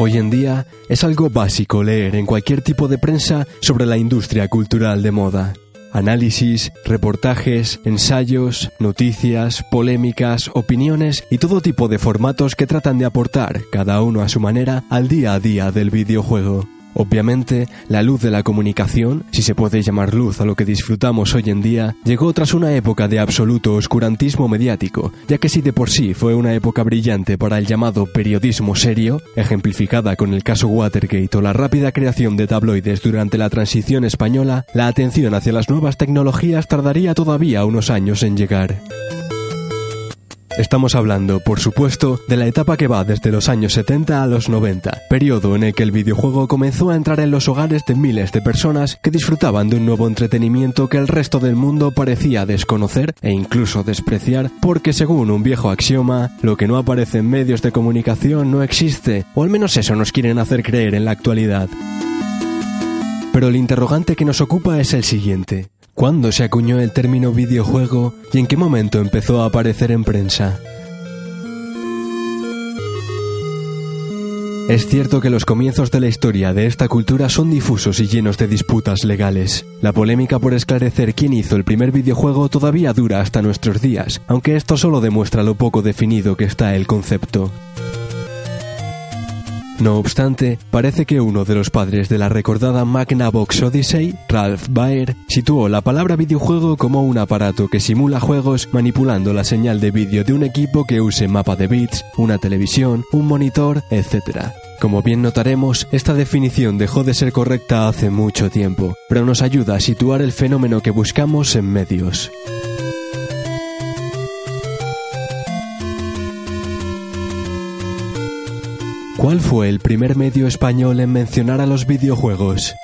Hoy en día es algo básico leer en cualquier tipo de prensa sobre la industria cultural de moda. Análisis, reportajes, ensayos, noticias, polémicas, opiniones y todo tipo de formatos que tratan de aportar, cada uno a su manera, al día a día del videojuego. Obviamente, la luz de la comunicación, si se puede llamar luz a lo que disfrutamos hoy en día, llegó tras una época de absoluto oscurantismo mediático, ya que si de por sí fue una época brillante para el llamado periodismo serio, ejemplificada con el caso Watergate o la rápida creación de tabloides durante la transición española, la atención hacia las nuevas tecnologías tardaría todavía unos años en llegar. Estamos hablando, por supuesto, de la etapa que va desde los años 70 a los 90, periodo en el que el videojuego comenzó a entrar en los hogares de miles de personas que disfrutaban de un nuevo entretenimiento que el resto del mundo parecía desconocer e incluso despreciar, porque según un viejo axioma, lo que no aparece en medios de comunicación no existe, o al menos eso nos quieren hacer creer en la actualidad. Pero el interrogante que nos ocupa es el siguiente. ¿Cuándo se acuñó el término videojuego y en qué momento empezó a aparecer en prensa? Es cierto que los comienzos de la historia de esta cultura son difusos y llenos de disputas legales. La polémica por esclarecer quién hizo el primer videojuego todavía dura hasta nuestros días, aunque esto solo demuestra lo poco definido que está el concepto. No obstante, parece que uno de los padres de la recordada Magnavox Odyssey, Ralph Baer, situó la palabra videojuego como un aparato que simula juegos manipulando la señal de vídeo de un equipo que use mapa de bits, una televisión, un monitor, etc. Como bien notaremos, esta definición dejó de ser correcta hace mucho tiempo, pero nos ayuda a situar el fenómeno que buscamos en medios. ¿Cuál fue el primer medio español en mencionar a los videojuegos?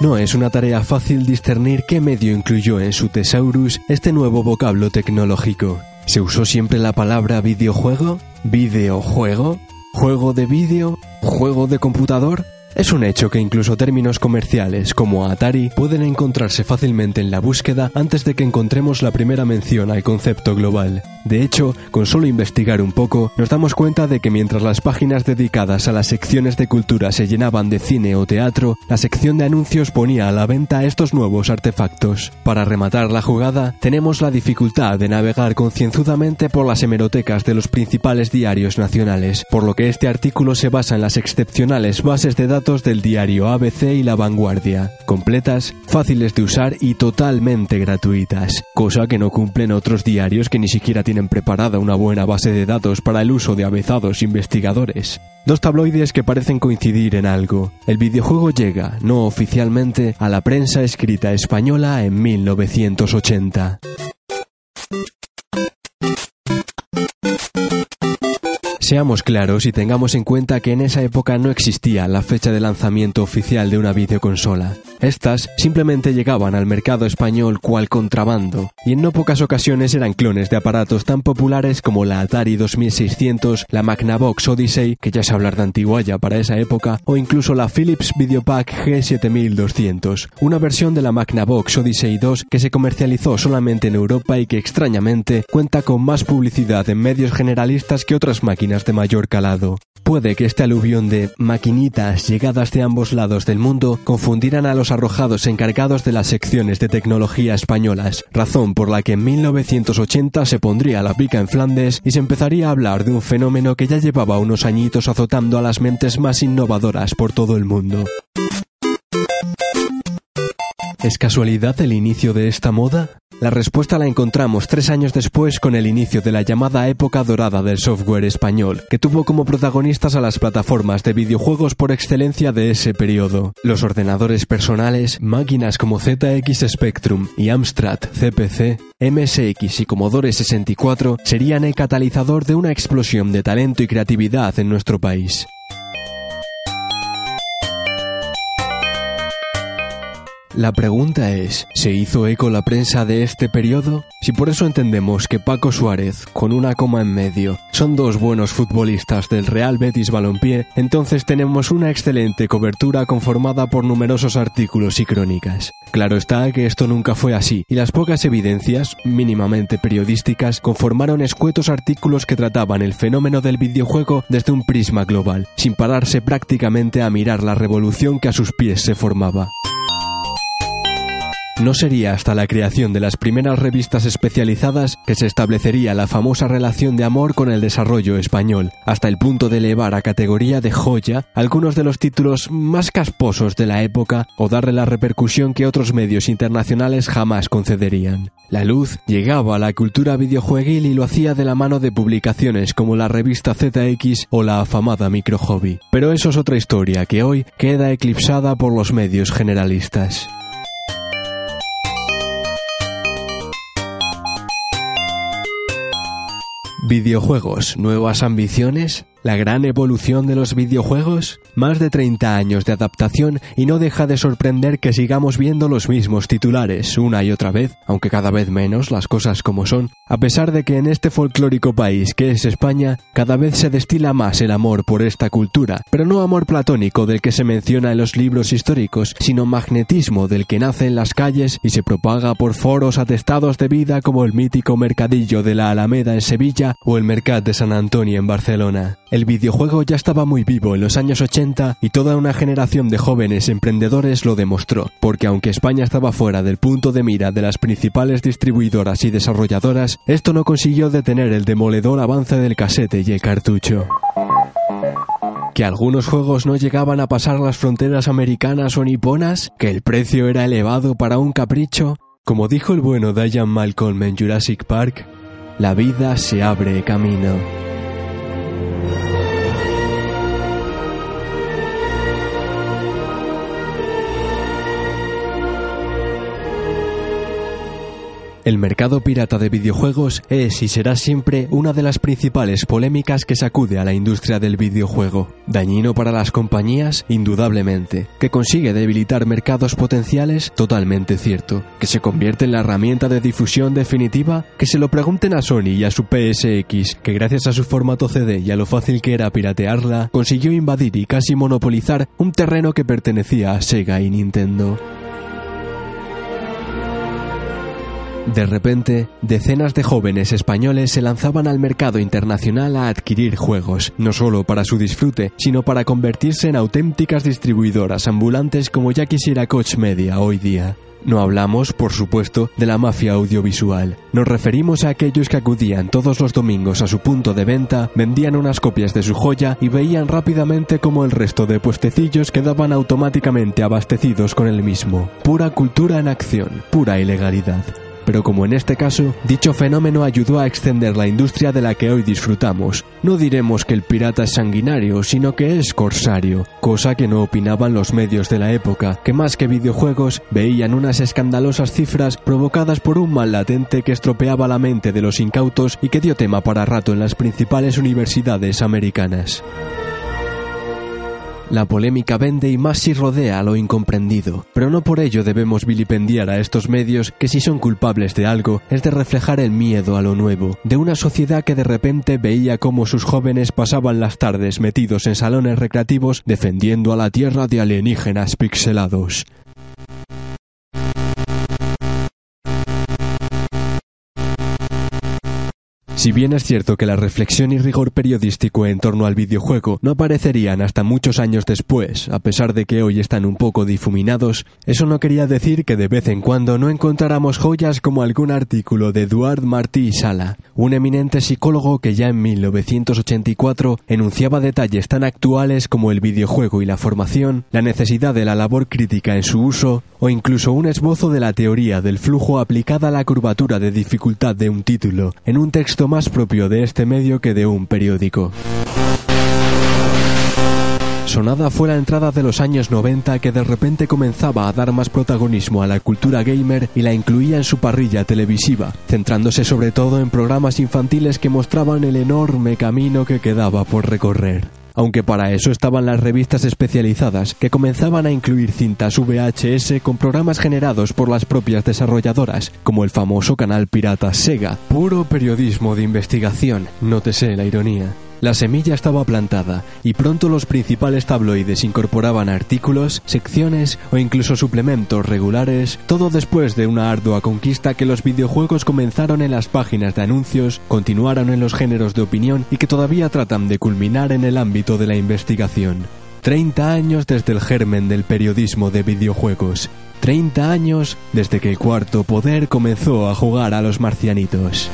No es una tarea fácil discernir qué medio incluyó en su thesaurus este nuevo vocablo tecnológico. ¿Se usó siempre la palabra videojuego? ¿Videojuego? ¿Juego de vídeo? ¿Juego de computador? Es un hecho que incluso términos comerciales como Atari pueden encontrarse fácilmente en la búsqueda antes de que encontremos la primera mención al concepto global. De hecho, con solo investigar un poco, nos damos cuenta de que mientras las páginas dedicadas a las secciones de cultura se llenaban de cine o teatro, la sección de anuncios ponía a la venta estos nuevos artefactos. Para rematar la jugada, tenemos la dificultad de navegar concienzudamente por las hemerotecas de los principales diarios nacionales, por lo que este artículo se basa en las excepcionales bases de datos del diario ABC y La Vanguardia, completas, fáciles de usar y totalmente gratuitas, cosa que no cumplen otros diarios que ni siquiera tienen preparada una buena base de datos para el uso de avezados investigadores. Dos tabloides que parecen coincidir en algo. El videojuego llega, no oficialmente, a la prensa escrita española en 1980. Seamos claros y tengamos en cuenta que en esa época no existía la fecha de lanzamiento oficial de una videoconsola. Estas simplemente llegaban al mercado español cual contrabando, y en no pocas ocasiones eran clones de aparatos tan populares como la Atari 2600, la Magnavox Odyssey, que ya se hablar de antiguaya para esa época, o incluso la Philips Videopack G7200, una versión de la Magnavox Odyssey 2 que se comercializó solamente en Europa y que extrañamente cuenta con más publicidad en medios generalistas que otras máquinas de mayor calado. Puede que este aluvión de maquinitas llegadas de ambos lados del mundo confundieran a los arrojados encargados de las secciones de tecnología españolas, razón por la que en 1980 se pondría la pica en Flandes y se empezaría a hablar de un fenómeno que ya llevaba unos añitos azotando a las mentes más innovadoras por todo el mundo. ¿Es casualidad el inicio de esta moda? La respuesta la encontramos tres años después con el inicio de la llamada época dorada del software español, que tuvo como protagonistas a las plataformas de videojuegos por excelencia de ese periodo. Los ordenadores personales, máquinas como ZX Spectrum y Amstrad CPC, MSX y Commodore 64 serían el catalizador de una explosión de talento y creatividad en nuestro país. La pregunta es, ¿se hizo eco la prensa de este periodo? Si por eso entendemos que Paco Suárez, con una coma en medio, son dos buenos futbolistas del Real Betis Balompié, entonces tenemos una excelente cobertura conformada por numerosos artículos y crónicas. Claro está que esto nunca fue así, y las pocas evidencias, mínimamente periodísticas, conformaron escuetos artículos que trataban el fenómeno del videojuego desde un prisma global, sin pararse prácticamente a mirar la revolución que a sus pies se formaba. No sería hasta la creación de las primeras revistas especializadas que se establecería la famosa relación de amor con el desarrollo español, hasta el punto de elevar a categoría de joya algunos de los títulos más casposos de la época o darle la repercusión que otros medios internacionales jamás concederían. La luz llegaba a la cultura videojueguil y lo hacía de la mano de publicaciones como la revista ZX o la afamada Micro Hobby. Pero eso es otra historia que hoy queda eclipsada por los medios generalistas. Videojuegos, nuevas ambiciones, la gran evolución de los videojuegos, más de 30 años de adaptación y no deja de sorprender que sigamos viendo los mismos titulares una y otra vez, aunque cada vez menos las cosas como son, a pesar de que en este folclórico país que es España, cada vez se destila más el amor por esta cultura, pero no amor platónico del que se menciona en los libros históricos, sino magnetismo del que nace en las calles y se propaga por foros atestados de vida como el mítico mercadillo de la Alameda en Sevilla o el Mercat de San Antonio en Barcelona. El videojuego ya estaba muy vivo en los años 80 y toda una generación de jóvenes emprendedores lo demostró, porque aunque España estaba fuera del punto de mira de las principales distribuidoras y desarrolladoras, esto no consiguió detener el demoledor avance del casete y el cartucho que algunos juegos no llegaban a pasar las fronteras americanas o niponas, que el precio era elevado para un capricho. Como dijo el bueno Diane Malcolm en Jurassic Park, la vida se abre camino. El mercado pirata de videojuegos es y será siempre una de las principales polémicas que sacude a la industria del videojuego. Dañino para las compañías, indudablemente. Que consigue debilitar mercados potenciales, totalmente cierto. Que se convierte en la herramienta de difusión definitiva, que se lo pregunten a Sony y a su PSX, que gracias a su formato CD y a lo fácil que era piratearla, consiguió invadir y casi monopolizar un terreno que pertenecía a Sega y Nintendo. De repente, decenas de jóvenes españoles se lanzaban al mercado internacional a adquirir juegos, no solo para su disfrute, sino para convertirse en auténticas distribuidoras ambulantes como ya quisiera Coach Media hoy día. No hablamos, por supuesto, de la mafia audiovisual. Nos referimos a aquellos que acudían todos los domingos a su punto de venta, vendían unas copias de su joya y veían rápidamente cómo el resto de puestecillos quedaban automáticamente abastecidos con el mismo. Pura cultura en acción, pura ilegalidad pero como en este caso, dicho fenómeno ayudó a extender la industria de la que hoy disfrutamos. No diremos que el pirata es sanguinario, sino que es corsario, cosa que no opinaban los medios de la época, que más que videojuegos veían unas escandalosas cifras provocadas por un mal latente que estropeaba la mente de los incautos y que dio tema para rato en las principales universidades americanas. La polémica vende y más si rodea a lo incomprendido, pero no por ello debemos vilipendiar a estos medios que si son culpables de algo es de reflejar el miedo a lo nuevo, de una sociedad que de repente veía cómo sus jóvenes pasaban las tardes metidos en salones recreativos defendiendo a la tierra de alienígenas pixelados. Si bien es cierto que la reflexión y rigor periodístico en torno al videojuego no aparecerían hasta muchos años después, a pesar de que hoy están un poco difuminados, eso no quería decir que de vez en cuando no encontráramos joyas como algún artículo de Eduard Martí Sala, un eminente psicólogo que ya en 1984 enunciaba detalles tan actuales como el videojuego y la formación, la necesidad de la labor crítica en su uso, o incluso un esbozo de la teoría del flujo aplicada a la curvatura de dificultad de un título, en un texto más propio de este medio que de un periódico. Sonada fue la entrada de los años 90 que de repente comenzaba a dar más protagonismo a la cultura gamer y la incluía en su parrilla televisiva, centrándose sobre todo en programas infantiles que mostraban el enorme camino que quedaba por recorrer. Aunque para eso estaban las revistas especializadas que comenzaban a incluir cintas VHS con programas generados por las propias desarrolladoras, como el famoso canal pirata Sega. Puro periodismo de investigación, nótese la ironía. La semilla estaba plantada y pronto los principales tabloides incorporaban artículos, secciones o incluso suplementos regulares, todo después de una ardua conquista que los videojuegos comenzaron en las páginas de anuncios, continuaron en los géneros de opinión y que todavía tratan de culminar en el ámbito de la investigación. 30 años desde el germen del periodismo de videojuegos. 30 años desde que el cuarto poder comenzó a jugar a los marcianitos.